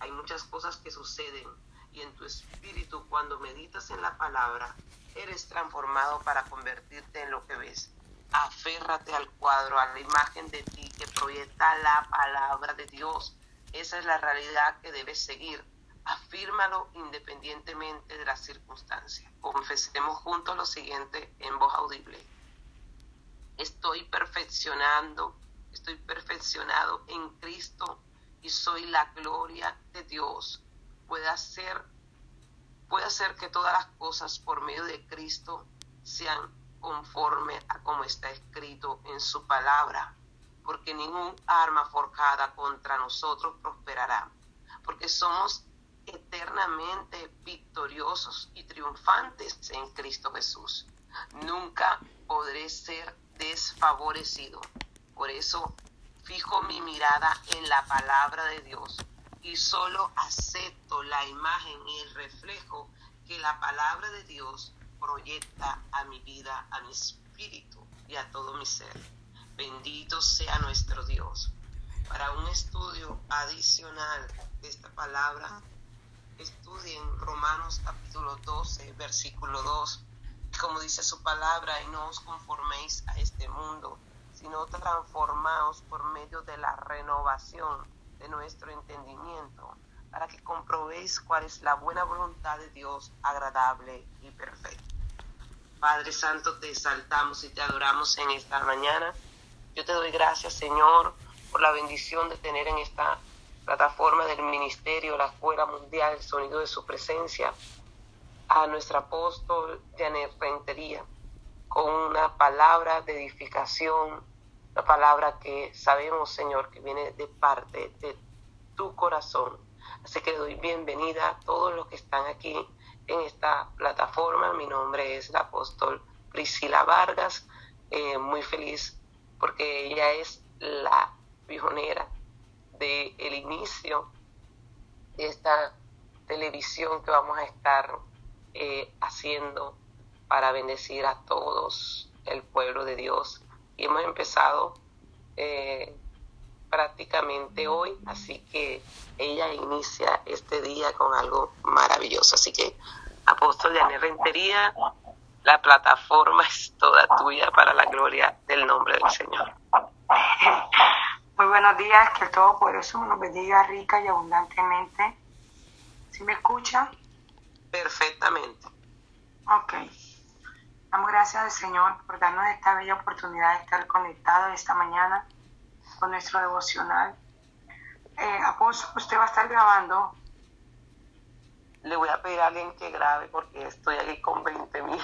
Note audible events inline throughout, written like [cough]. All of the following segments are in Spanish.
hay muchas cosas que suceden y en tu espíritu cuando meditas en la palabra, eres transformado para convertirte en lo que ves. Aférrate al cuadro, a la imagen de ti que proyecta la palabra de Dios. Esa es la realidad que debes seguir. Afírmalo independientemente de las circunstancias. Confesemos juntos lo siguiente en voz audible. Estoy perfeccionando, estoy perfeccionado en Cristo y soy la gloria de Dios. Puede hacer, puede hacer que todas las cosas por medio de Cristo sean conforme a como está escrito en su palabra, porque ningún arma forjada contra nosotros prosperará, porque somos eternamente victoriosos y triunfantes en Cristo Jesús. Nunca podré ser desfavorecido. Por eso fijo mi mirada en la palabra de Dios y solo acepto la imagen y el reflejo que la palabra de Dios proyecta a mi vida, a mi espíritu y a todo mi ser. Bendito sea nuestro Dios. Para un estudio adicional de esta palabra, estudien Romanos capítulo 12, versículo 2. Como dice su palabra, y no os conforméis a este mundo, sino transformaos por medio de la renovación de nuestro entendimiento, para que comprobéis cuál es la buena voluntad de Dios, agradable y perfecta. Padre Santo, te exaltamos y te adoramos en esta mañana. Yo te doy gracias, Señor, por la bendición de tener en esta plataforma del ministerio, la Escuela Mundial, el sonido de su presencia, a nuestro apóstol Janet Rentería, con una palabra de edificación, la palabra que sabemos, Señor, que viene de parte de tu corazón. Así que doy bienvenida a todos los que están aquí en esta plataforma. Mi nombre es la apóstol Priscila Vargas. Eh, muy feliz porque ella es la pionera del el inicio de esta televisión que vamos a estar eh, haciendo para bendecir a todos el pueblo de Dios y hemos empezado eh, prácticamente hoy, así que ella inicia este día con algo maravilloso. Así que, Apóstol de Rentería, la plataforma es toda tuya para la gloria del nombre del Señor. Muy buenos días, que el Todopoderoso nos bendiga rica y abundantemente. ¿Sí me escucha? Perfectamente. Ok. Damos gracias al Señor por darnos esta bella oportunidad de estar conectados esta mañana con nuestro devocional. Eh, Apóstol, usted va a estar grabando. Le voy a pedir a alguien que grabe porque estoy aquí con 20 mil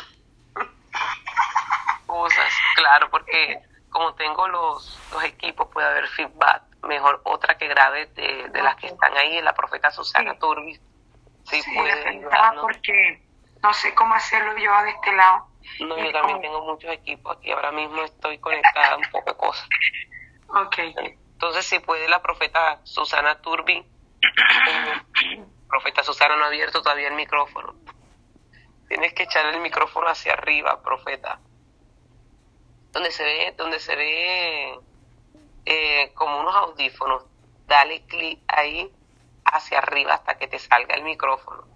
[laughs] cosas. Claro, porque como tengo los, los equipos, puede haber feedback. Mejor otra que grabe de, de las que están ahí, la profeta Susana sí. Turbis. Sí, sí puede. porque no sé cómo hacerlo yo de este lado. No, yo también tengo muchos equipos aquí. Ahora mismo estoy conectada a un poco de cosas. Ok. Entonces, si puede la profeta Susana Turbi. profeta Susana no ha abierto todavía el micrófono. Tienes que echar el micrófono hacia arriba, profeta. Donde se ve, donde se ve eh, como unos audífonos. Dale clic ahí hacia arriba hasta que te salga el micrófono.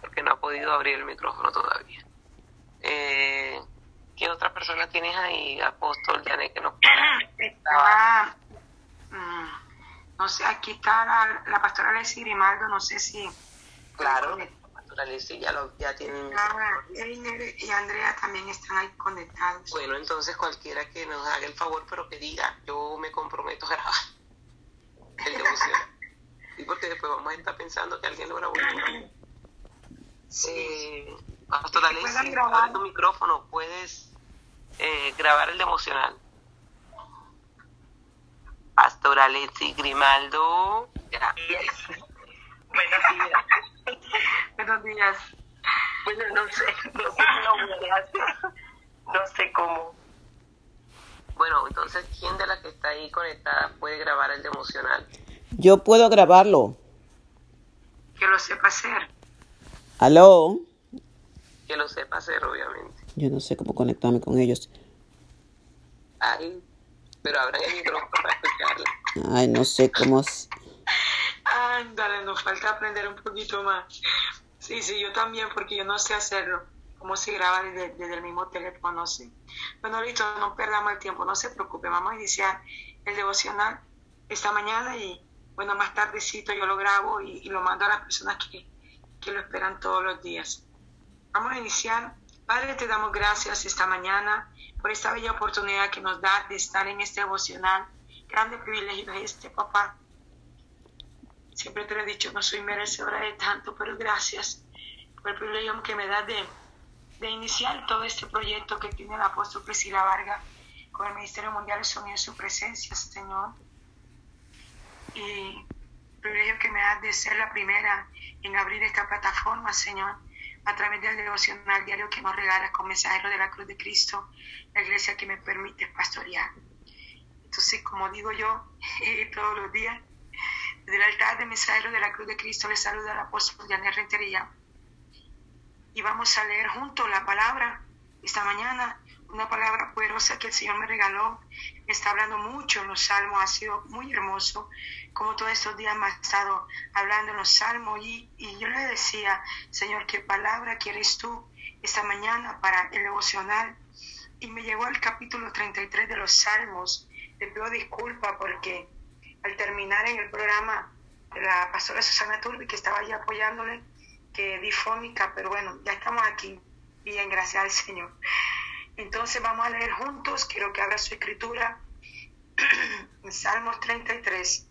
Porque no ha podido abrir el micrófono todavía. Eh, ¿Qué otra persona tienes ahí, Apóstol Janet, que nos Estaba, mm, no sé, aquí está la, la pastora Leslie Grimaldo, no sé si... Claro, la pastora Leslie ya, lo, ya tienen... Ah, y Andrea también están ahí conectados. Bueno, entonces cualquiera que nos haga el favor, pero que diga, yo me comprometo a grabar [laughs] el devoción. y porque después vamos a estar pensando que alguien lo grabó. Sí. Eh, Pastora Leslie, abre tu micrófono, puedes eh, grabar el devocional. Pastora Leslie Grimaldo. Gracias. Buenos días. Buenos días. Bueno, no sé, no sé cómo, no sé cómo. Bueno, entonces, ¿quién de las que está ahí conectada puede grabar el devocional? Yo puedo grabarlo. Que lo sepa hacer. ¿Aló? Que lo sepa hacer, obviamente. Yo no sé cómo conectarme con ellos. Ay, pero abran el micrófono para escucharla. Ay, no sé cómo. Ándale, nos falta aprender un poquito más. Sí, sí, yo también, porque yo no sé hacerlo. Cómo se graba desde, desde el mismo teléfono, no sé. Bueno, listo, no perdamos el tiempo, no se preocupe. Vamos a iniciar el devocional esta mañana y, bueno, más tardecito yo lo grabo y, y lo mando a las personas que, que lo esperan todos los días. Vamos a iniciar. Padre, te damos gracias esta mañana por esta bella oportunidad que nos da de estar en este devocional. Grande privilegio es este, papá. Siempre te lo he dicho, no soy merecedora de tanto, pero gracias por el privilegio que me da de, de iniciar todo este proyecto que tiene el apóstol Priscila Vargas con el Ministerio Mundial de Sonido en su presencia, Señor. Y el privilegio que me da de ser la primera en abrir esta plataforma, Señor, a través del devocional diario que nos regalas con mensajeros de la cruz de Cristo, la iglesia que me permite pastorear. Entonces, como digo yo [laughs] todos los días, desde el altar de mensajeros de la cruz de Cristo les saluda el apóstol Janet Rentería. Y vamos a leer juntos la palabra esta mañana, una palabra poderosa que el Señor me regaló. Está hablando mucho en los salmos, ha sido muy hermoso, como todos estos días me ha estado hablando en los salmos. Y, y yo le decía, Señor, ¿qué palabra quieres tú esta mañana para el devocional? Y me llegó al capítulo 33 de los salmos. Le pido disculpas porque al terminar en el programa la pastora Susana Turbi, que estaba ahí apoyándole, que difónica, pero bueno, ya estamos aquí. Bien, gracias al Señor. Entonces vamos a leer juntos, quiero que abra su escritura, [clears throat] Salmos 33.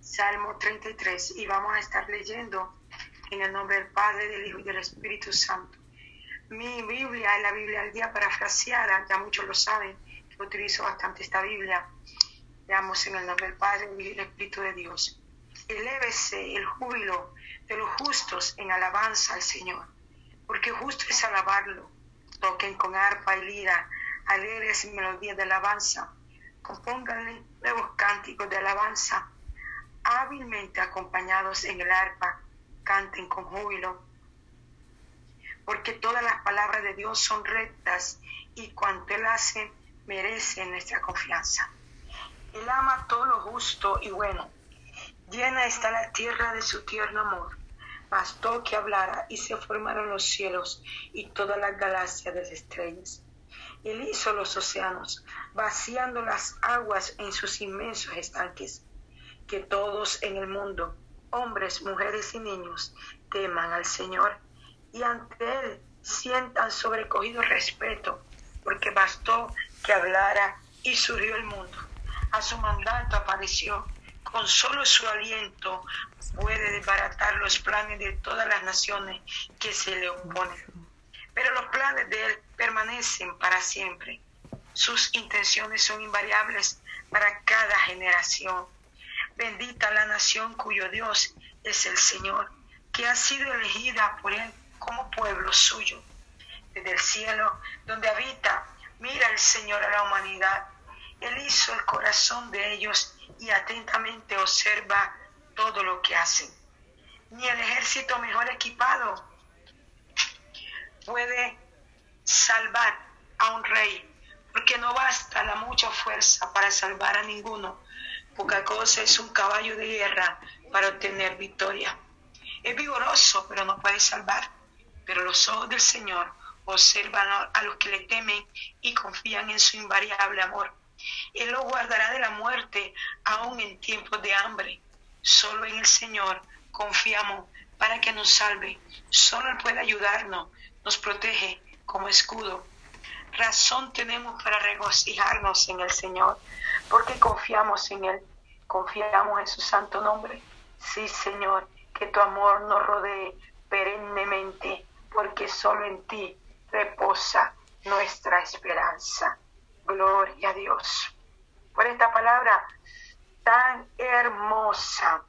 Salmo 33, y vamos a estar leyendo en el nombre del Padre, del Hijo y del Espíritu Santo. Mi Biblia es la Biblia al día parafraseada, ya muchos lo saben, que utilizo bastante esta Biblia. Leamos en el nombre del Padre, del Hijo y del Espíritu de Dios. Elévese el júbilo de los justos en alabanza al Señor, porque justo es alabarlo. Toquen con arpa y lira, alegres melodías de alabanza, compónganle nuevos cánticos de alabanza, hábilmente acompañados en el arpa, canten con júbilo, porque todas las palabras de Dios son rectas y cuanto Él hace merece nuestra confianza. Él ama todo lo justo y bueno. Llena está la tierra de su tierno amor. Bastó que hablara y se formaron los cielos y todas las galaxias de las estrellas. Él hizo los océanos, vaciando las aguas en sus inmensos estanques. Que todos en el mundo, hombres, mujeres y niños, teman al Señor y ante Él sientan sobrecogido respeto, porque bastó que hablara y surgió el mundo. A su mandato apareció, con solo su aliento puede desbaratar los planes de todas las naciones que se le oponen. Pero los planes de Él permanecen para siempre. Sus intenciones son invariables para cada generación. Bendita la nación cuyo Dios es el Señor, que ha sido elegida por Él como pueblo suyo. Desde el cielo, donde habita, mira el Señor a la humanidad. Él hizo el corazón de ellos y atentamente observa todo lo que hacen. Ni el ejército mejor equipado puede salvar a un rey, porque no basta la mucha fuerza para salvar a ninguno. Poca cosa es un caballo de guerra para obtener victoria. Es vigoroso, pero no puede salvar. Pero los ojos del Señor observan a los que le temen y confían en su invariable amor. Él lo guardará de la muerte aún en tiempos de hambre. Solo en el Señor confiamos para que nos salve. Solo Él puede ayudarnos, nos protege como escudo. Razón tenemos para regocijarnos en el Señor, porque confiamos en Él, confiamos en su santo nombre. Sí, Señor, que tu amor nos rodee perennemente, porque solo en ti reposa nuestra esperanza. Gloria a Dios. Por esta palabra tan hermosa,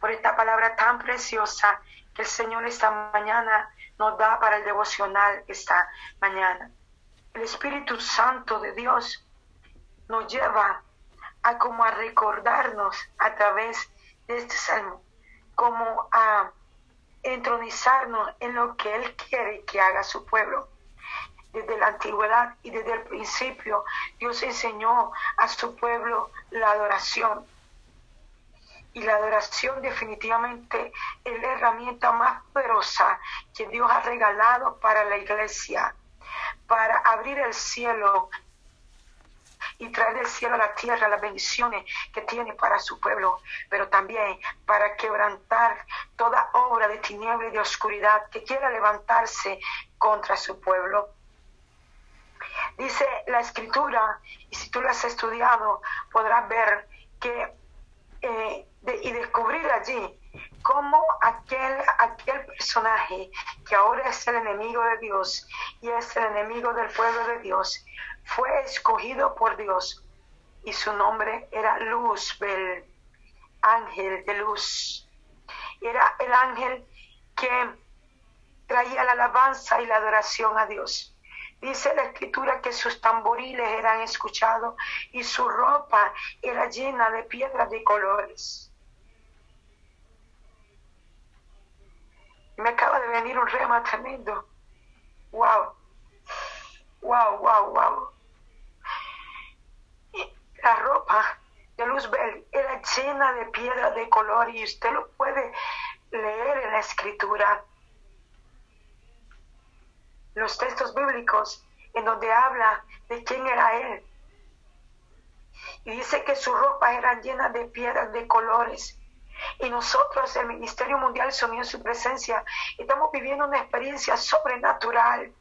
por esta palabra tan preciosa que el Señor esta mañana nos da para el devocional esta mañana. El Espíritu Santo de Dios nos lleva a como a recordarnos a través de este salmo, como a entronizarnos en lo que Él quiere que haga su pueblo. Desde la antigüedad y desde el principio, Dios enseñó a su pueblo la adoración. Y la adoración definitivamente es la herramienta más poderosa que Dios ha regalado para la iglesia, para abrir el cielo y traer del cielo a la tierra las bendiciones que tiene para su pueblo, pero también para quebrantar toda obra de tiniebla y de oscuridad que quiera levantarse contra su pueblo. Dice la escritura, y si tú lo has estudiado, podrás ver que eh, y descubrir allí cómo aquel, aquel personaje que ahora es el enemigo de Dios y es el enemigo del pueblo de Dios, fue escogido por Dios y su nombre era Luzbel, ángel de luz. Era el ángel que traía la alabanza y la adoración a Dios. Dice la escritura que sus tamboriles eran escuchados y su ropa era llena de piedras de colores. Me acaba de venir un rema tremendo. Wow. Wow, wow, wow la ropa de Luzbel era llena de piedra de color y usted lo puede leer en la escritura. Los textos bíblicos en donde habla de quién era él. Y dice que su ropa era llena de piedras de colores y nosotros, el Ministerio Mundial Sonido su presencia, estamos viviendo una experiencia sobrenatural.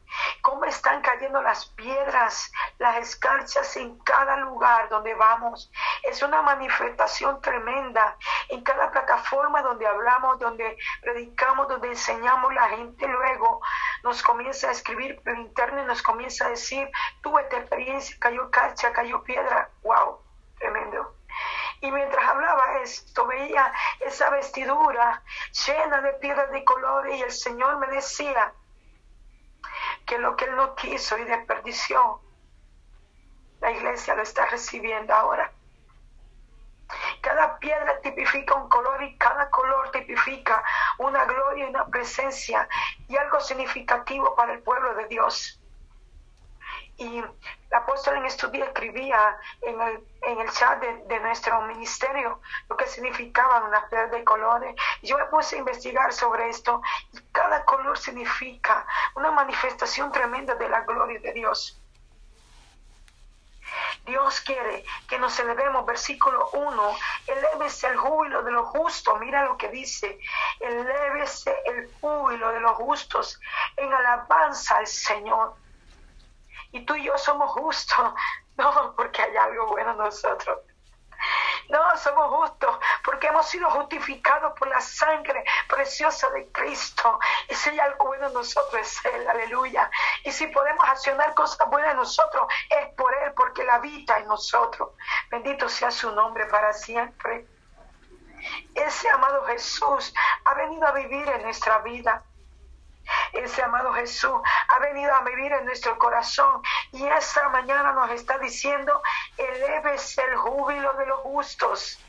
Cómo están cayendo las piedras, las escarchas en cada lugar donde vamos. Es una manifestación tremenda. En cada plataforma donde hablamos, donde predicamos, donde enseñamos, la gente luego nos comienza a escribir por interno y nos comienza a decir, tuve esta experiencia, cayó escarcha, cayó piedra. ¡Wow! Tremendo. Y mientras hablaba esto, veía esa vestidura llena de piedras de colores y el Señor me decía que lo que Él no quiso y desperdició, la iglesia lo está recibiendo ahora. Cada piedra tipifica un color y cada color tipifica una gloria una presencia y algo significativo para el pueblo de Dios. Y la apóstol en estos días escribía en el, en el chat de, nuestro ministerio lo que significaban unas piedras de colores. Yo me puse a investigar sobre esto y cada color significa una manifestación tremenda de la gloria de Dios. Dios quiere que nos elevemos, versículo 1, elévese el júbilo de los justos, mira lo que dice, elévese el júbilo de los justos en alabanza al Señor y tú y yo somos justos, [laughs] no porque hay algo bueno en nosotros. No, somos justos porque hemos sido justificados por la sangre preciosa de Cristo. Y si hay algo bueno en nosotros es Él, aleluya. Y si podemos accionar cosas buenas en nosotros es por Él, porque Él habita en nosotros. Bendito sea su nombre para siempre. Ese amado Jesús ha venido a vivir en nuestra vida. Ese amado Jesús ha venido a vivir en nuestro corazón y esta mañana nos está diciendo, eleves el júbilo de los justos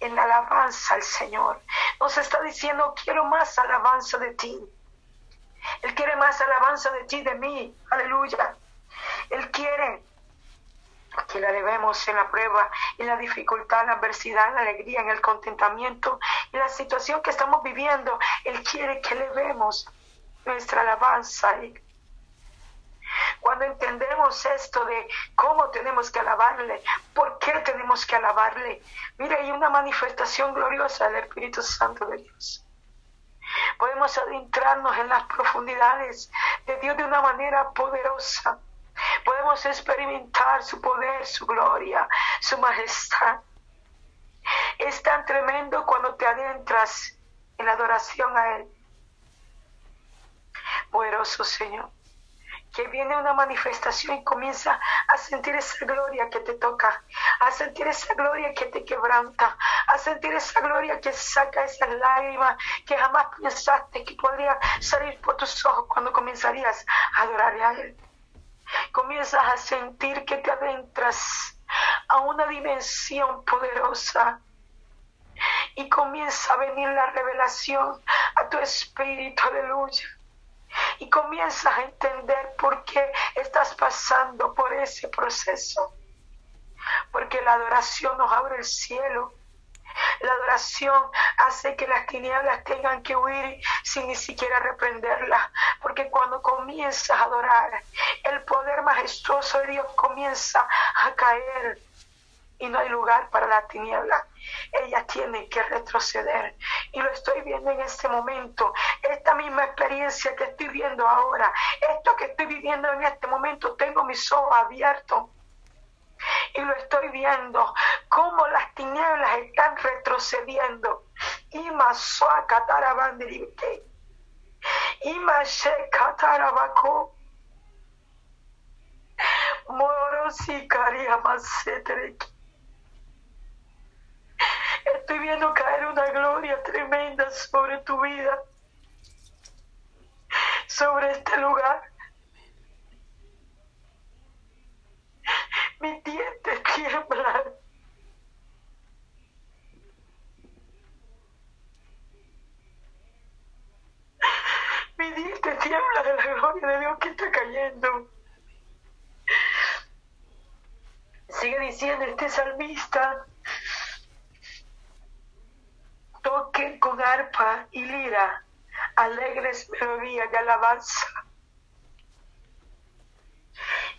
en alabanza al Señor. Nos está diciendo, quiero más alabanza de ti. Él quiere más alabanza de ti, de mí. Aleluya. Él quiere que la debemos en la prueba, en la dificultad, en la adversidad, en la alegría, en el contentamiento, en la situación que estamos viviendo. Él quiere que le vemos nuestra alabanza. Cuando entendemos esto de cómo tenemos que alabarle, por qué tenemos que alabarle, mire, hay una manifestación gloriosa del Espíritu Santo de Dios. Podemos adentrarnos en las profundidades de Dios de una manera poderosa podemos experimentar su poder, su gloria, su majestad. Es tan tremendo cuando te adentras en la adoración a Él. Poderoso Señor, que viene una manifestación y comienza a sentir esa gloria que te toca, a sentir esa gloria que te quebranta, a sentir esa gloria que saca esas lágrimas que jamás pensaste que podría salir por tus ojos cuando comenzarías a adorarle a Él comienzas a sentir que te adentras a una dimensión poderosa y comienza a venir la revelación a tu espíritu, aleluya. Y comienzas a entender por qué estás pasando por ese proceso. Porque la adoración nos abre el cielo. La adoración hace que las tinieblas tengan que huir sin ni siquiera reprenderlas. Porque cuando comienzas a adorar, el poder majestuoso de Dios comienza a caer y no hay lugar para la tiniebla. Ella tiene que retroceder. Y lo estoy viendo en este momento. Esta misma experiencia que estoy viendo ahora, esto que estoy viviendo en este momento, tengo mis ojos abiertos. Y lo estoy viendo, cómo las tinieblas están retrocediendo. Y. Estoy viendo caer una gloria tremenda sobre tu vida, sobre este lugar. Mis dientes tiemblan. Mi dientes tiembla de la gloria de Dios que está cayendo. Sigue diciendo este salmista toquen con arpa y lira alegres melodías de alabanza.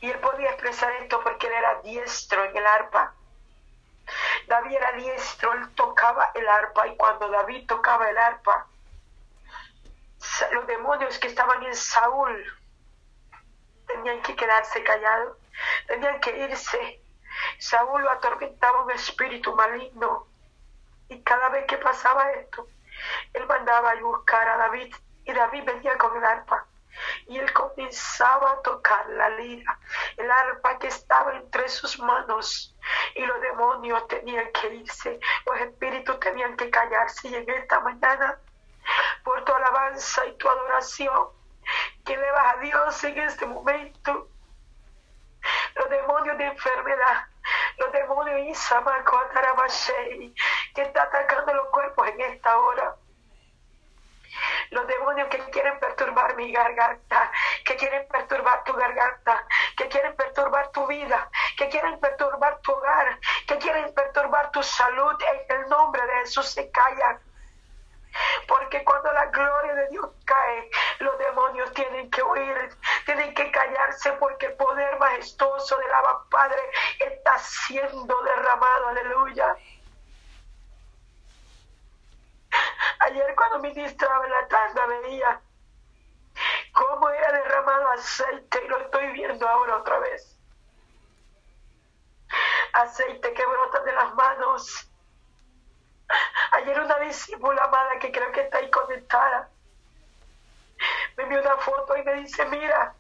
Y él podía expresar esto porque él era diestro en el arpa. David era diestro, él tocaba el arpa y cuando David tocaba el arpa, los demonios que estaban en Saúl tenían que quedarse callados, tenían que irse. Saúl lo atormentaba un espíritu maligno y cada vez que pasaba esto, él mandaba a buscar a David y David venía con el arpa. Y él comenzaba a tocar la lira, el arpa que estaba entre sus manos. Y los demonios tenían que irse, los espíritus tenían que callarse. Y en esta mañana, por tu alabanza y tu adoración, que le vas a Dios en este momento, los demonios de enfermedad, los demonios que está atacando los cuerpos en esta hora. Los demonios que quieren perturbar mi garganta, que quieren perturbar tu garganta, que quieren perturbar tu vida, que quieren perturbar tu hogar, que quieren perturbar tu salud, en el nombre de Jesús se callan. Porque cuando la gloria de Dios cae, los demonios tienen que huir, tienen que callarse porque el poder majestuoso del Abba Padre está siendo derramado. Aleluya. Ayer cuando ministraba en la tanda veía cómo era derramado aceite y lo estoy viendo ahora otra vez. Aceite que brota de las manos Ayer una discípula amada que creo que está ahí conectada me envió una foto y me dice, mira,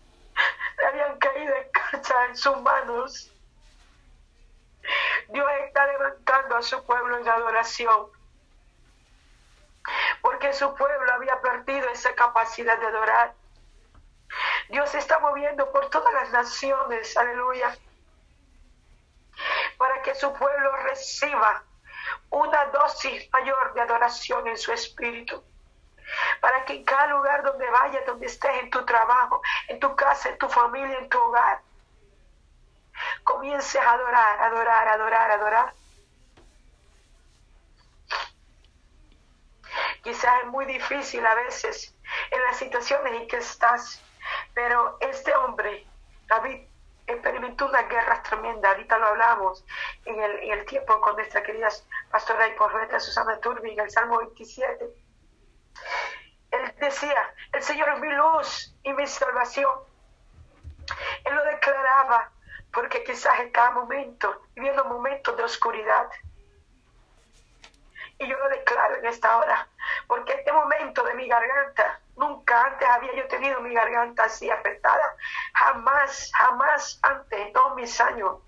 le habían caído escarcha en sus manos. Dios está levantando a su pueblo en adoración. Porque su pueblo había perdido esa capacidad de adorar. Dios está moviendo por todas las naciones, aleluya, para que su pueblo reciba una dosis mayor de adoración en su espíritu. Para que en cada lugar donde vayas, donde estés, en tu trabajo, en tu casa, en tu familia, en tu hogar, comiences a adorar, adorar, adorar, adorar. Quizás es muy difícil a veces en las situaciones en que estás, pero este hombre, David, experimentó una guerra tremenda, ahorita lo hablamos en el, en el tiempo con nuestra querida pastora y profeta Susana Turbi en el Salmo 27. Él decía, el Señor es mi luz y mi salvación. Él lo declaraba porque quizás en cada momento, viviendo momentos de oscuridad. Y yo lo declaro en esta hora, porque este momento de mi garganta Nunca antes había yo tenido mi garganta así afectada. Jamás, jamás antes, en todos mis años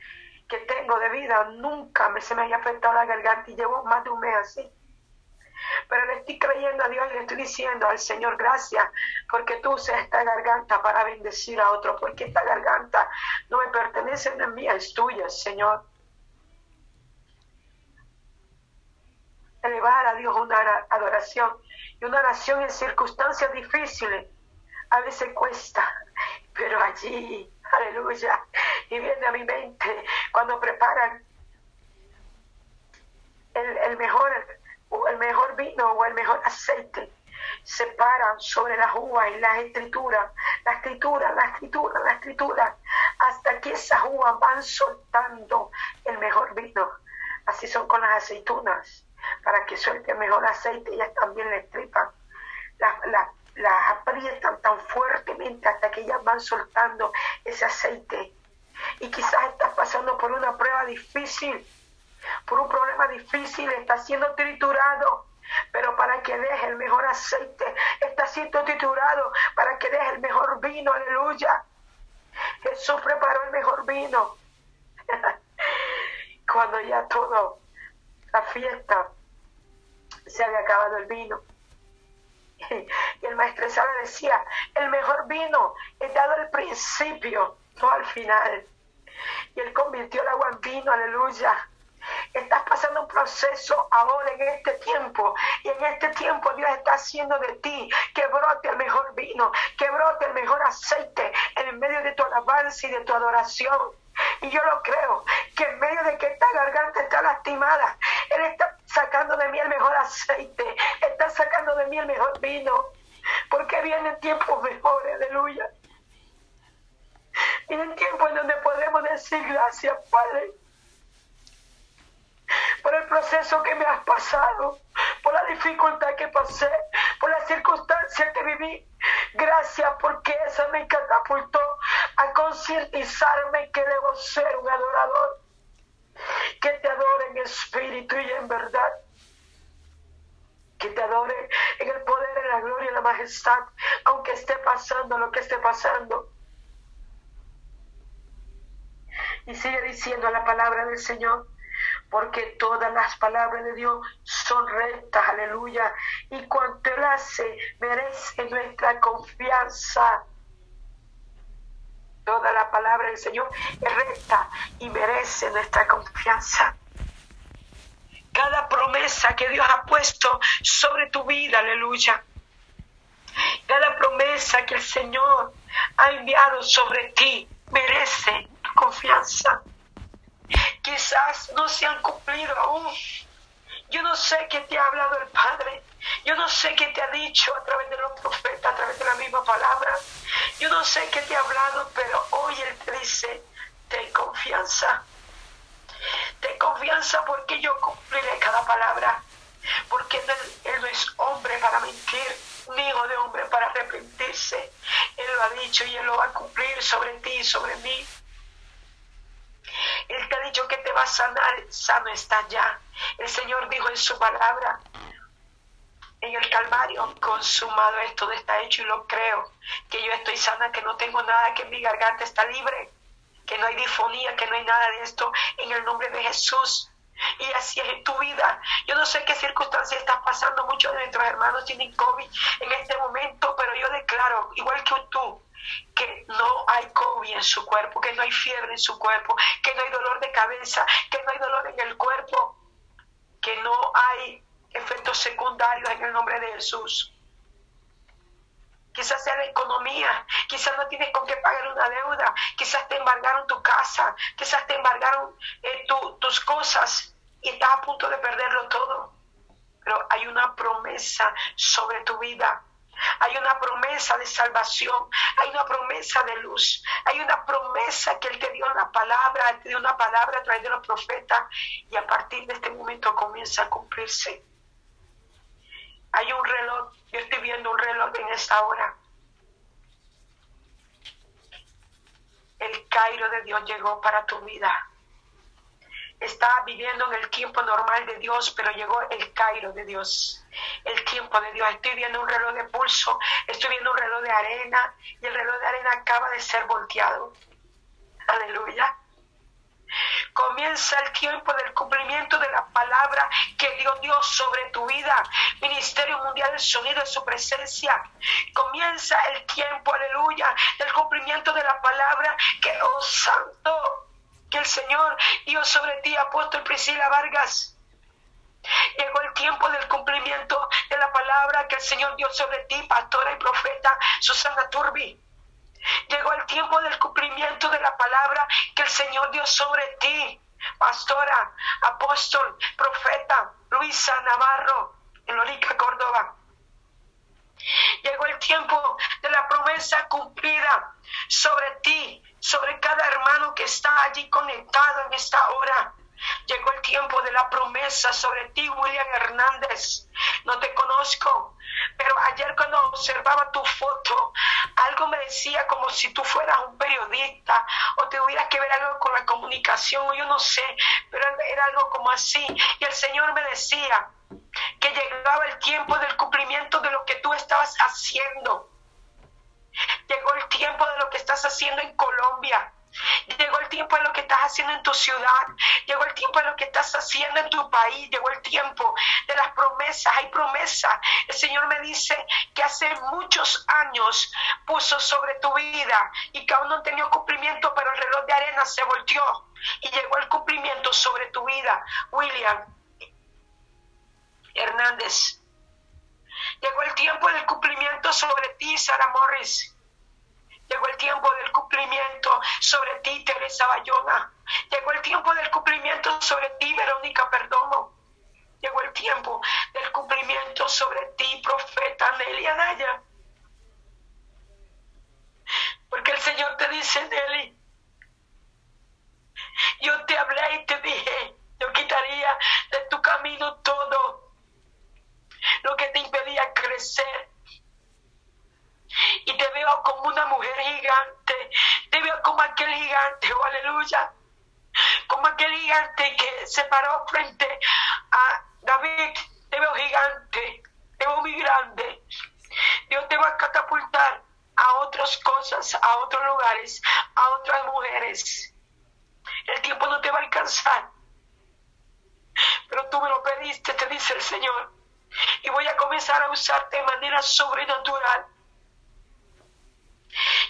que tengo de vida, nunca me, se me había afectado la garganta y llevo más de un mes así. Pero le estoy creyendo a Dios y le estoy diciendo al Señor, gracias, porque tú usas esta garganta para bendecir a otro, porque esta garganta no me pertenece, no es mía, es tuya, Señor. Elevar a Dios una adoración y una oración en circunstancias difíciles a veces cuesta, pero allí, aleluya, y viene a mi mente cuando preparan el, mejor vino o el mejor aceite se paran sobre las uvas y las escrituras, la escritura, la escritura, la escritura, hasta que esas uvas van soltando el mejor vino. Así son con las aceitunas, para que suelte el mejor aceite, ellas también le tripan, las la, aprietan tan fuertemente hasta que ellas van soltando ese aceite. Y quizás estás pasando por una prueba difícil, por un problema difícil, está siendo triturado pero para que deje el mejor aceite, está siendo triturado para que deje el mejor vino, aleluya. Jesús preparó el mejor vino. [laughs] Cuando ya todo, la fiesta, se había acabado el vino. Y el maestro Sala decía, el mejor vino es dado al principio, no al final. Y él convirtió el agua en vino, aleluya. Estás pasando un proceso ahora en este tiempo. Y en este tiempo Dios está haciendo de ti que brote el mejor vino, que brote el mejor aceite en medio de tu alabanza y de tu adoración. Y yo lo creo, que en medio de que esta garganta está lastimada, Él está sacando de mí el mejor aceite, está sacando de mí el mejor vino, porque vienen tiempos mejores, aleluya. Vienen tiempos en donde podemos decir gracias, Padre por el proceso que me has pasado, por la dificultad que pasé, por las circunstancias que viví. Gracias porque eso me catapultó a concientizarme que debo ser un adorador, que te adore en espíritu y en verdad que te adore en el poder, en la gloria, en la majestad, aunque esté pasando lo que esté pasando. Y sigue diciendo la palabra del Señor porque todas las palabras de Dios son rectas, aleluya. Y cuanto Él hace, merece nuestra confianza. Toda la palabra del Señor es recta y merece nuestra confianza. Cada promesa que Dios ha puesto sobre tu vida, aleluya. Cada promesa que el Señor ha enviado sobre ti merece confianza quizás no se han cumplido aún. Yo no sé qué te ha hablado el Padre. Yo no sé qué te ha dicho a través de los profetas, a través de la misma palabra. Yo no sé qué te ha hablado, pero hoy Él te dice, ten confianza. Ten confianza porque yo cumpliré cada palabra. Porque él, no es hombre para mentir, ni hijo de hombre para arrepentirse. Él lo ha dicho y Él lo va a cumplir sobre ti y sobre mí. Él te ha dicho que te va a sanar, sano está ya. El Señor dijo en su palabra, en el Calvario, consumado esto está hecho y lo creo, que yo estoy sana, que no tengo nada, que mi garganta está libre, que no hay difonía, que no hay nada de esto, en el nombre de Jesús. Y así es en tu vida. Yo no sé qué circunstancias estás pasando. Muchos de nuestros hermanos tienen COVID en este momento, pero yo declaro, igual que tú, que no hay COVID en su cuerpo, que no hay fiebre en su cuerpo, que no hay dolor de cabeza, que no hay dolor en el cuerpo, que no hay efectos secundarios en el nombre de Jesús. Quizás sea la economía, quizás no tienes con qué pagar una deuda, quizás te embargaron tu casa, quizás te embargaron eh, tus cosas y estás a punto de perderlo todo. Pero hay una promesa sobre tu vida hay una promesa de salvación, hay una promesa de luz, hay una promesa que Él te dio una palabra, Él te dio una palabra a través de los profetas y a partir de este momento comienza a cumplirse. Hay un reloj, yo estoy viendo un reloj en esta hora. El Cairo de Dios llegó para tu vida estaba viviendo en el tiempo normal de Dios, pero llegó el Cairo de Dios, el tiempo de Dios. Estoy viendo un reloj de pulso, estoy viendo un reloj de arena y el reloj de arena acaba de ser volteado. Aleluya. Comienza el tiempo del cumplimiento de la palabra que dio Dios sobre tu vida. Ministerio Mundial del Sonido de su presencia. Comienza el tiempo, aleluya, del cumplimiento de la palabra que, oh santo, que el Señor dio sobre ti, apóstol Priscila Vargas. Llegó el tiempo del cumplimiento de la palabra que el Señor dio sobre ti, pastora y profeta Susana Turbi. Llegó el tiempo del cumplimiento de la palabra que el Señor dio sobre ti, pastora, apóstol, profeta Luisa Navarro. en Lorica, Córdoba. Llegó el tiempo de la promesa cumplida sobre ti, sobre cada hermano que está allí conectado en esta hora. Llegó el tiempo de la promesa sobre ti, William Hernández. No te conozco, pero ayer cuando observaba tu foto, algo me decía como si tú fueras un periodista o tuvieras que ver algo con la comunicación, o yo no sé, pero era algo como así. Y el Señor me decía que llegaba el tiempo del cumplimiento de lo que tú estabas haciendo. Llegó el tiempo de lo que estás haciendo en Colombia. Llegó el tiempo de lo que estás haciendo en tu ciudad. Llegó el tiempo de lo que estás haciendo en tu país. Llegó el tiempo de las promesas. Hay promesas. El Señor me dice que hace muchos años puso sobre tu vida y que aún no tenía cumplimiento, pero el reloj de arena se volteó y llegó el cumplimiento sobre tu vida. William Hernández. Llegó el tiempo del cumplimiento sobre ti, Sara Morris. Llegó el tiempo del cumplimiento sobre ti, Teresa Bayona. Llegó el tiempo del cumplimiento sobre ti, Verónica Perdomo. Llegó el tiempo del cumplimiento sobre ti, profeta Nelly Anaya. Porque el Señor te dice, Nelly, yo te hablé y te dije, yo quitaría de tu camino todo lo que te impedía crecer y te veo como una mujer gigante, te veo como aquel gigante, oh aleluya, como aquel gigante que se paró frente a David, te veo gigante, te veo muy grande. Dios te va a catapultar a otras cosas, a otros lugares, a otras mujeres. El tiempo no te va a alcanzar. Pero tú me lo pediste, te dice el Señor. Y voy a comenzar a usarte de manera sobrenatural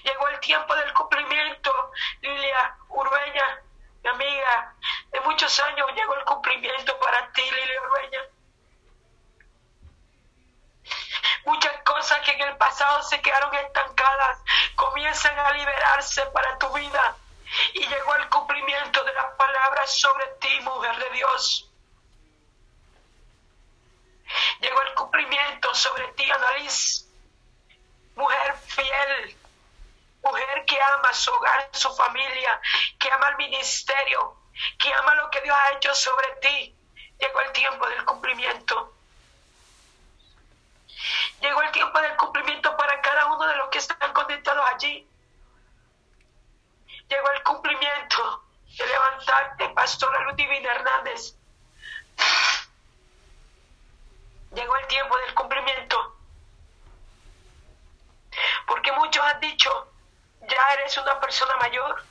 Llegó el tiempo del cumplimiento, Lilia Urbeña, mi amiga de muchos años, llegó el cumplimiento para ti, Lilia Urbeña. Muchas cosas que en el pasado se quedaron estancadas comienzan a liberarse para tu vida. Y llegó el cumplimiento de las palabras sobre ti, mujer de Dios. Llegó el cumplimiento sobre ti, Annalise, mujer fiel, mujer que ama su hogar, su familia, que ama el ministerio, que ama lo que Dios ha hecho sobre ti. Llegó el tiempo del cumplimiento. Llegó el tiempo del cumplimiento para cada uno de los que están conectados allí. Llegó el cumplimiento de levantarte, Pastora Ludivina Hernández. Llegó el tiempo del cumplimiento. Porque muchos han dicho, ya eres una persona mayor.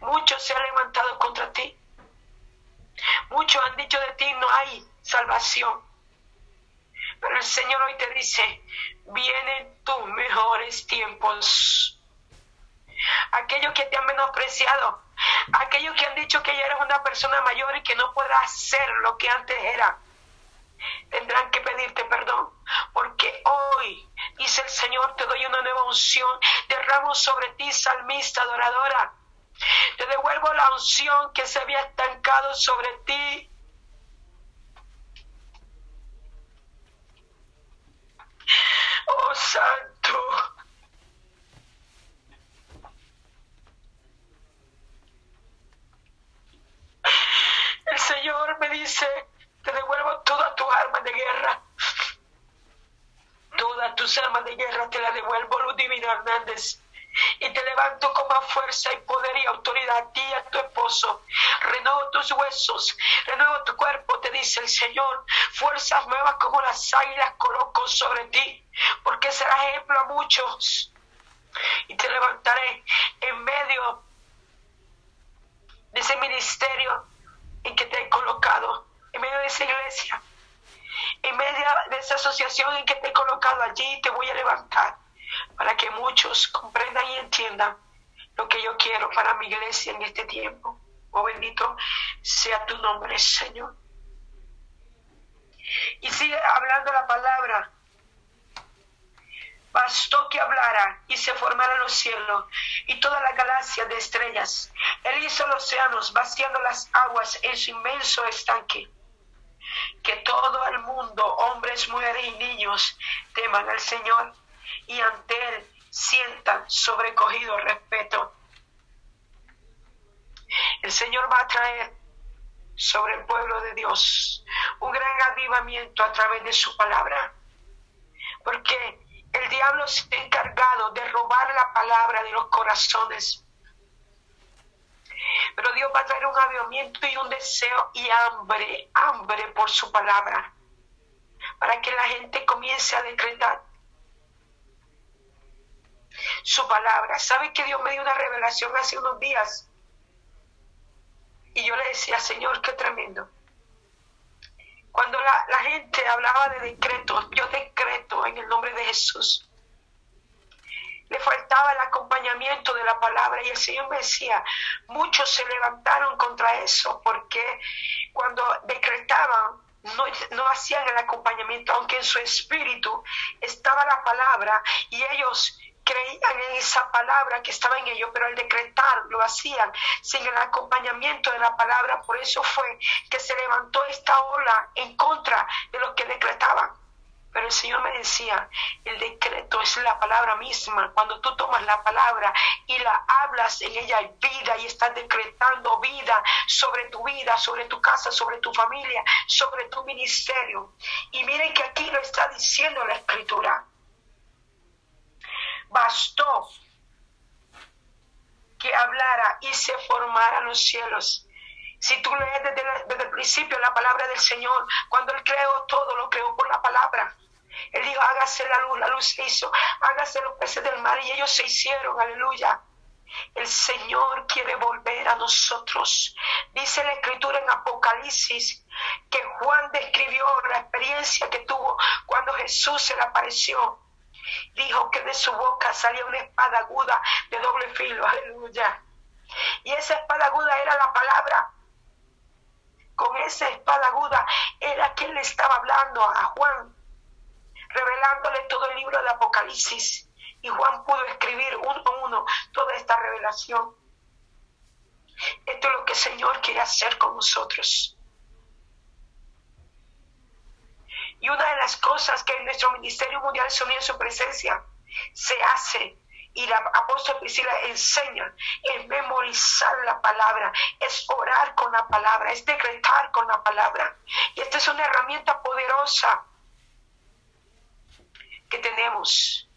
Muchos se han levantado contra ti. Muchos han dicho de ti no hay salvación. Pero el Señor hoy te dice, vienen tus mejores tiempos. Aquellos que te han menospreciado, aquellos que han dicho que ya eres una persona mayor y que no podrás ser lo que antes era, tendrán que pedirte perdón, porque hoy, dice el Señor, te doy una nueva unción, derramo sobre ti, salmista, adoradora, te devuelvo la unción que se había estancado sobre ti. Oh Santo, El Señor me dice, te devuelvo todas tus armas de guerra. Todas tus armas de guerra te las devuelvo, Luz Divina Hernández. Y te levanto con más fuerza y poder y autoridad a ti y a tu esposo. Renuevo tus huesos, renuevo tu cuerpo, te dice el Señor. Fuerzas nuevas como las águilas coloco sobre ti, porque serás ejemplo a muchos. Y te levantaré en medio de ese ministerio en que te he colocado, en medio de esa iglesia, en medio de esa asociación en que te he colocado allí, te voy a levantar para que muchos comprendan y entiendan lo que yo quiero para mi iglesia en este tiempo. Oh bendito sea tu nombre, Señor. Y sigue hablando la palabra. Bastó que hablara y se formaran los cielos y toda la galaxia de estrellas. Él hizo los océanos, vaciando las aguas en su inmenso estanque. Que todo el mundo, hombres, mujeres y niños, teman al Señor y ante Él sientan sobrecogido respeto. El Señor va a traer sobre el pueblo de Dios un gran avivamiento a través de su palabra. Porque el diablo se ha encargado de robar la palabra de los corazones. Pero Dios va a traer un avivamiento y un deseo y hambre, hambre por su palabra. Para que la gente comience a decretar su palabra. ¿Sabe que Dios me dio una revelación hace unos días? Y yo le decía, Señor, qué tremendo. Cuando la, gente hablaba de decretos, yo decreto en el nombre de Jesús. Le faltaba el acompañamiento de la palabra y el Señor me decía, muchos se levantaron contra eso porque cuando decretaban no, no, hacían el acompañamiento, aunque en su espíritu estaba la palabra y ellos creían en esa palabra que estaba en ellos, pero al decretar lo hacían sin el acompañamiento de la palabra. Por eso fue que se levantó esta ola en contra de los que decretaban. Pero el Señor me decía, el decreto es la palabra misma. Cuando tú tomas la palabra y la hablas, en ella hay vida y estás decretando vida sobre tu vida, sobre tu casa, sobre tu familia, sobre tu ministerio. Y miren que aquí lo está diciendo la escritura bastó que hablara y se formara los cielos. Si tú lees desde, el principio la palabra del Señor, cuando Él creó todo, lo creó por la palabra. Él dijo, hágase la luz, la luz se hizo, hágase los peces del mar y ellos se hicieron, aleluya. El Señor quiere volver a nosotros. Dice la escritura en Apocalipsis que Juan describió la experiencia que tuvo cuando Jesús se le apareció dijo que de su boca salía una espada aguda de doble filo, aleluya. Y esa espada aguda era la palabra. Con esa espada aguda era quien le estaba hablando a Juan, revelándole todo el libro del Apocalipsis. Y Juan pudo escribir uno a uno toda esta revelación. Esto es lo que el Señor quiere hacer con nosotros. Y una de las cosas que en nuestro Ministerio Mundial son en su presencia se hace y la apóstol Priscila enseña es memorizar la palabra, es orar con la palabra, es decretar con la palabra. Y esta es una herramienta poderosa que tenemos.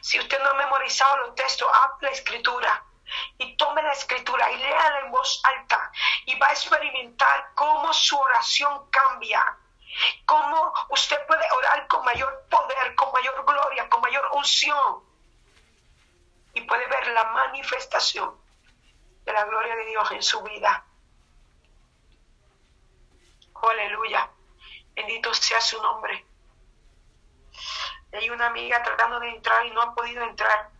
Si usted no ha memorizado los textos, hable la escritura y tome la escritura y léala en voz alta y va a experimentar cómo su oración cambia cómo usted puede orar con mayor poder, con mayor gloria, con mayor unción. Y puede ver la manifestación de la gloria de Dios en su vida. aleluya. Bendito sea su nombre. Hay una amiga tratando de entrar y no ha podido entrar.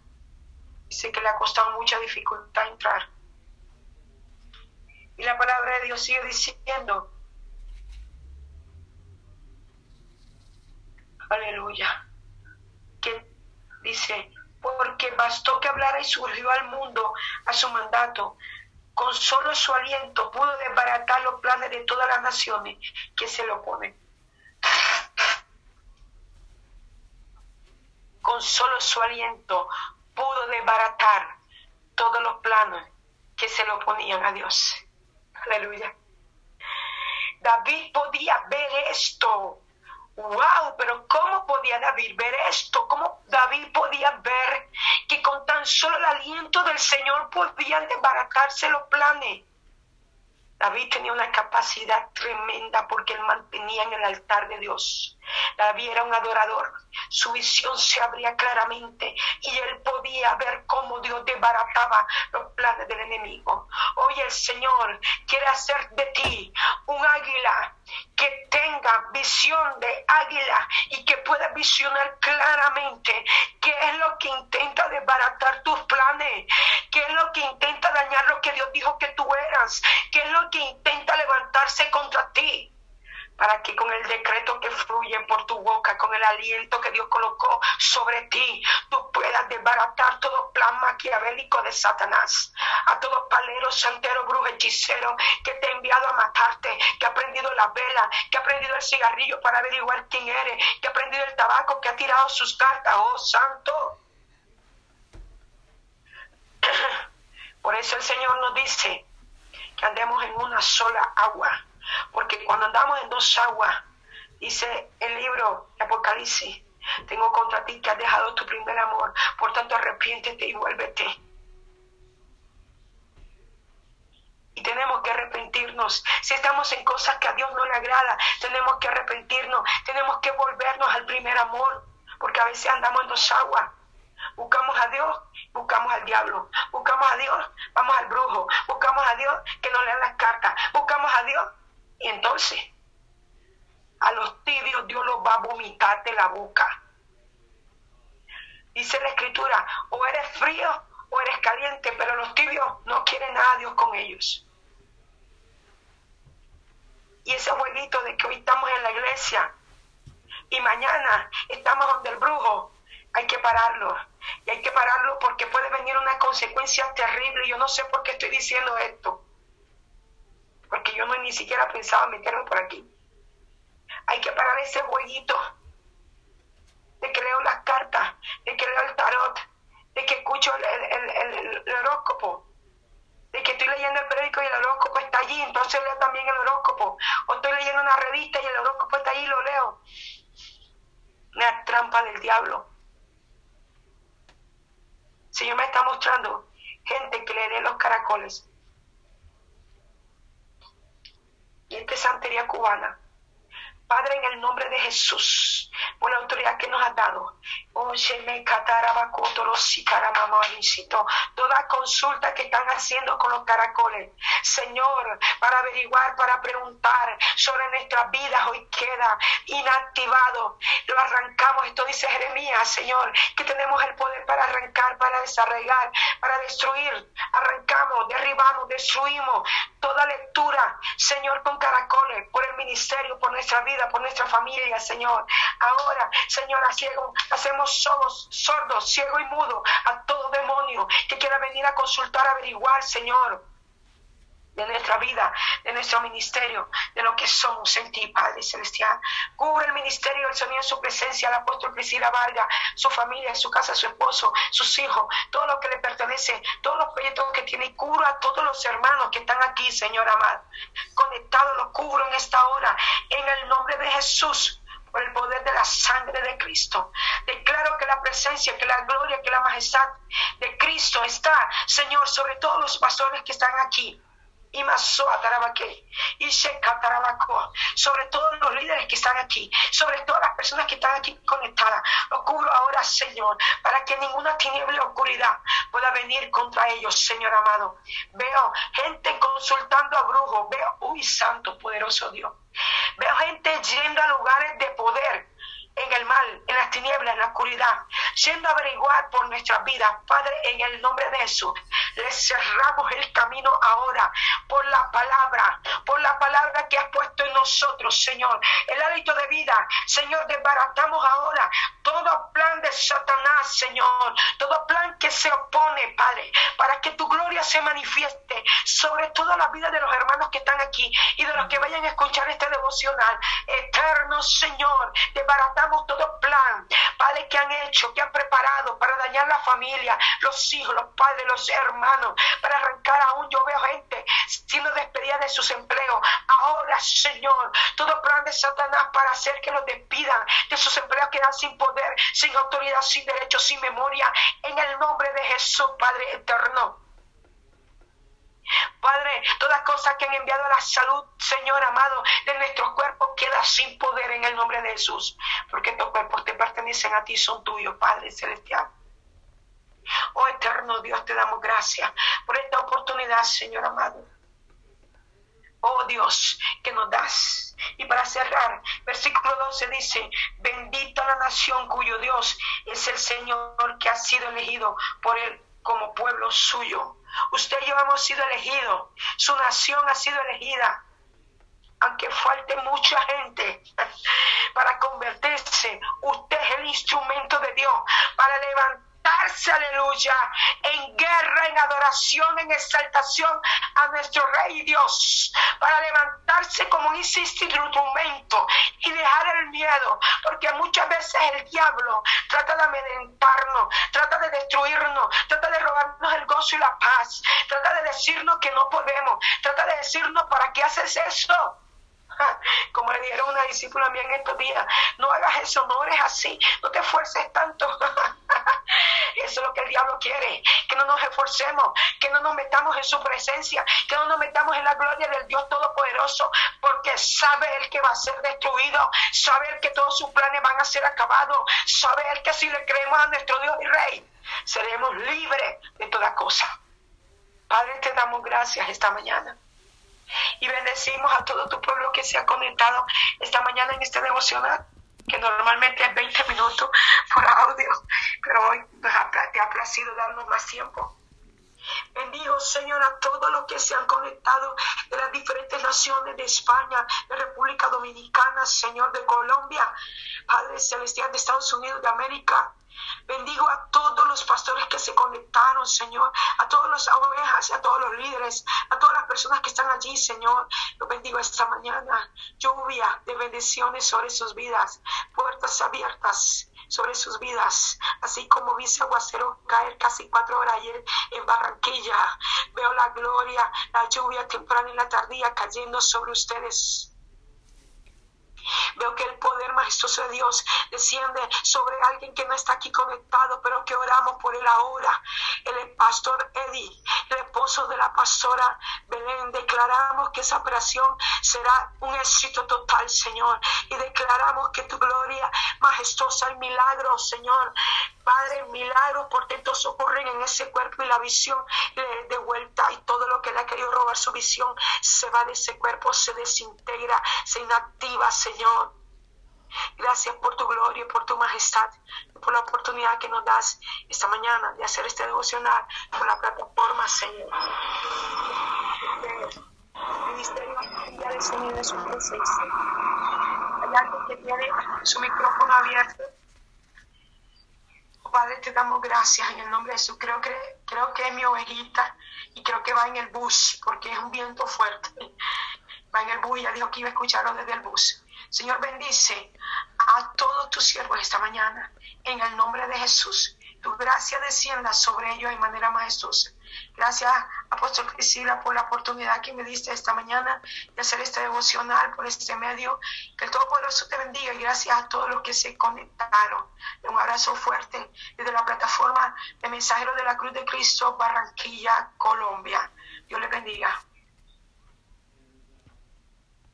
Dice que le ha costado mucha dificultad entrar. Y la palabra de Dios sigue diciendo, aleluya, que dice, porque bastó que hablara y surgió al mundo a su mandato. Con solo su aliento pudo desbaratar los planes de todas las naciones que se lo oponen. [laughs] Con solo su aliento pudo desbaratar todos los planes que se lo oponían a Dios. Aleluya. David podía ver esto wow, pero ¿cómo podía David ver esto? ¿Cómo David podía ver que con tan solo el aliento del Señor podían desbaratarse los planes? David tenía una capacidad tremenda porque él mantenía en el altar de Dios. David era un adorador. Su visión se abría claramente y él podía ver cómo Dios desbarataba los planes del enemigo. Hoy el Señor quiere hacer de ti un águila que tenga visión de águila y que pueda visionar claramente qué es lo que intenta desbaratar tus planes, qué es lo que intenta dañar lo que Dios dijo que tú eras, qué es lo que intenta levantarse contra ti para que con el decreto que fluye por tu boca, con el aliento que Dios colocó sobre ti, tú puedas desbaratar todo plan maquiavélico de Satanás, a todo palero, santero, brujo, hechicero que te ha enviado a matarte, que ha prendido la vela, que ha prendido el cigarrillo para averiguar quién eres, que ha prendido el tabaco, que ha tirado sus cartas, oh santo. [coughs] Por eso el Señor nos dice que andemos en una sola agua porque cuando andamos en dos aguas, dice el libro de Apocalipsis, tengo contra ti que has dejado tu primer amor, por tanto arrepiéntete y vuélvete. Y tenemos que arrepentirnos. Si estamos en cosas que a Dios no le agrada, tenemos que arrepentirnos, tenemos que volvernos al primer amor, porque a veces andamos en dos aguas. Buscamos a Dios, buscamos al diablo. Buscamos a Dios, vamos al brujo. Buscamos a Dios que nos lean las cartas. Buscamos a Dios entonces, a los tibios Dios los va a vomitar de la boca. Dice la escritura, o eres frío o eres caliente, pero los tibios no quieren nada Dios con ellos. Y ese jueguito de que hoy estamos en la iglesia y mañana estamos donde el brujo, hay que pararlo. Y hay que pararlo porque puede venir una consecuencia terrible. Yo no sé por qué estoy diciendo esto porque yo no ni siquiera pensaba meterme por aquí. Hay que parar ese jueguito de que leo las cartas, de que leo el tarot, de que escucho el, horóscopo, de que estoy leyendo el periódico y el horóscopo está allí, entonces leo también el horóscopo, o estoy leyendo una revista y el horóscopo está allí y lo leo. Una trampa del diablo. Señor me está mostrando gente que le lee los caracoles, y esta santería cubana. Padre, en el nombre de Jesús, por la autoridad que nos ha dado, toda consulta que están haciendo con los caracoles, Señor, para averiguar, para preguntar sobre nuestras vidas, hoy queda inactivado. Lo arrancamos, esto dice Jeremías, Señor, que tenemos el poder para arrancar, para desarraigar, para destruir. Arrancamos, derribamos, destruimos toda lectura, Señor, con caracoles, por el ministerio, por nuestra vida, por nuestra familia, Señor. Ahora, Señor, hacemos somos sordos, ciego y mudo a todo demonio que quiera venir a consultar, averiguar, Señor de nuestra vida, de nuestro ministerio, de lo que somos en ti, Padre Celestial. Cubre el ministerio, el sonido en su presencia, el apóstol Priscila Vargas, su familia, su casa, su esposo, sus hijos, todo lo que le pertenece, todos los proyectos que tiene y cubro a todos los hermanos que están aquí, Señor amado. Conectados, los cubro en esta hora, en el nombre de Jesús por el poder de la sangre de Cristo. Declaro que la presencia, que la gloria, que la majestad de Cristo está, Señor, sobre todos los pastores que están aquí y y sobre todos los líderes que están aquí, sobre todas las personas que están aquí conectadas. Lo cubro ahora, Señor, para que ninguna tiniebla oscuridad pueda venir contra ellos, Señor amado. Veo gente consultando a brujos, veo, uy, santo, poderoso Dios. Veo gente yendo a lugares de poder en el mal, en las tinieblas, en la oscuridad, siendo averiguar por nuestras vidas. Padre, en el nombre de Jesús, les cerramos el camino ahora por la palabra, por la palabra que has puesto en nosotros, Señor. El hábito de vida, Señor, desbaratamos ahora todo plan de Satanás, Señor, todo plan que se opone, Padre, para que tu gloria se manifieste sobre toda la vida de los hermanos que están aquí y de los que vayan a escuchar este devocional. Eterno Señor, desbaratamos todo plan, Padre, que han hecho, que han preparado para dañar la familia, los hijos, los padres, los hermanos, para arrancar aún. Yo veo gente siendo despedida de sus empleos. Ahora, Señor, todo plan de Satanás para hacer que los despidan de sus empleos quedan sin poder, sin autoridad, sin derecho, sin memoria. En el nombre de Jesús, Padre eterno. Padre, todas cosas que han enviado a la salud, Señor amado, de nuestros cuerpos queda sin poder en el nombre de Jesús, porque estos cuerpos te pertenecen a ti, son tuyos, Padre Celestial. Oh eterno Dios, te damos gracias por esta oportunidad, Señor amado. Oh Dios, que nos das. Y para cerrar, versículo 12 dice, bendita la nación cuyo Dios es el Señor que ha sido elegido por él como pueblo suyo. Usted y yo hemos sido elegidos, su nación ha sido elegida. aunque falte mucha gente [laughs] para convertirse, usted es el instrumento de Dios para aleluya, en guerra, en adoración, en exaltación a nuestro Rey Dios, para levantarse como un instrumento y dejar el miedo, porque muchas veces el diablo trata de amedrentarnos, trata de destruirnos, trata de robarnos el gozo y la paz, trata de decirnos que no podemos, trata de decirnos, ¿para qué haces eso? Como le dijeron una discípula mía en estos días, no hagas eso, no eres así, no te esfuerces tanto. [laughs] Eso es lo que el diablo quiere, que no nos esforcemos, que no nos metamos en su presencia, que no nos metamos en la gloria del Dios Todopoderoso, porque sabe Él que va a ser destruido, sabe Él que todos sus planes van a ser acabados, sabe Él que si le creemos a nuestro Dios y Rey, seremos libres de toda cosa. Padre, te damos gracias esta mañana. Y bendecimos a todo tu pueblo que se ha conectado esta mañana en este devocional, que normalmente es 20 minutos por audio, pero hoy te ha placido darnos más tiempo. Bendigo, Señor, a todos los que se han conectado de las diferentes naciones de España, de República Dominicana, Señor, de Colombia, Padre Celestial de Estados Unidos de América, Bendigo a todos los pastores que se conectaron, Señor, a todas las ovejas, a todos los líderes, a todas las personas que están allí, Señor. Los bendigo esta mañana. Lluvia de bendiciones sobre sus vidas, puertas abiertas sobre sus vidas, así como vi ese aguacero caer casi cuatro horas ayer en Barranquilla. Veo la gloria, la lluvia temprana y la tardía cayendo sobre ustedes. Veo que el poder majestuoso de Dios desciende sobre alguien que no está aquí conectado, pero que oramos por él ahora. El pastor Eddie, el esposo de la pastora Belén, declaramos que esa operación será un éxito total, Señor. Y declaramos que tu gloria majestuosa y milagros, Señor, Padre, milagros portentosos ocurren en ese cuerpo y la visión de vuelta y todo que le ha querido robar su visión se va de ese cuerpo, se desintegra, se inactiva, Señor. Gracias por tu gloria y por tu majestad, por la oportunidad que nos das esta mañana de hacer este devocional por la plataforma, Señor. Ministerio de Sonido de su presencia. Hay alguien que tiene su micrófono abierto. Padre, te damos gracias en el nombre de Jesús. Creo que, creo que es mi ovejita y creo que va en el bus porque es un viento fuerte. Va en el bus y ya dijo que iba a escucharlo desde el bus. Señor, bendice a todos tus siervos esta mañana en el nombre de Jesús. Tu gracia descienda sobre ellos de manera majestuosa. Gracias, apóstol Priscila, por la oportunidad que me diste esta mañana de hacer este devocional por este medio. Que el Todopoderoso te bendiga y gracias a todos los que se conectaron. Un abrazo fuerte desde la plataforma de Mensajeros de la Cruz de Cristo, Barranquilla, Colombia. Dios les bendiga.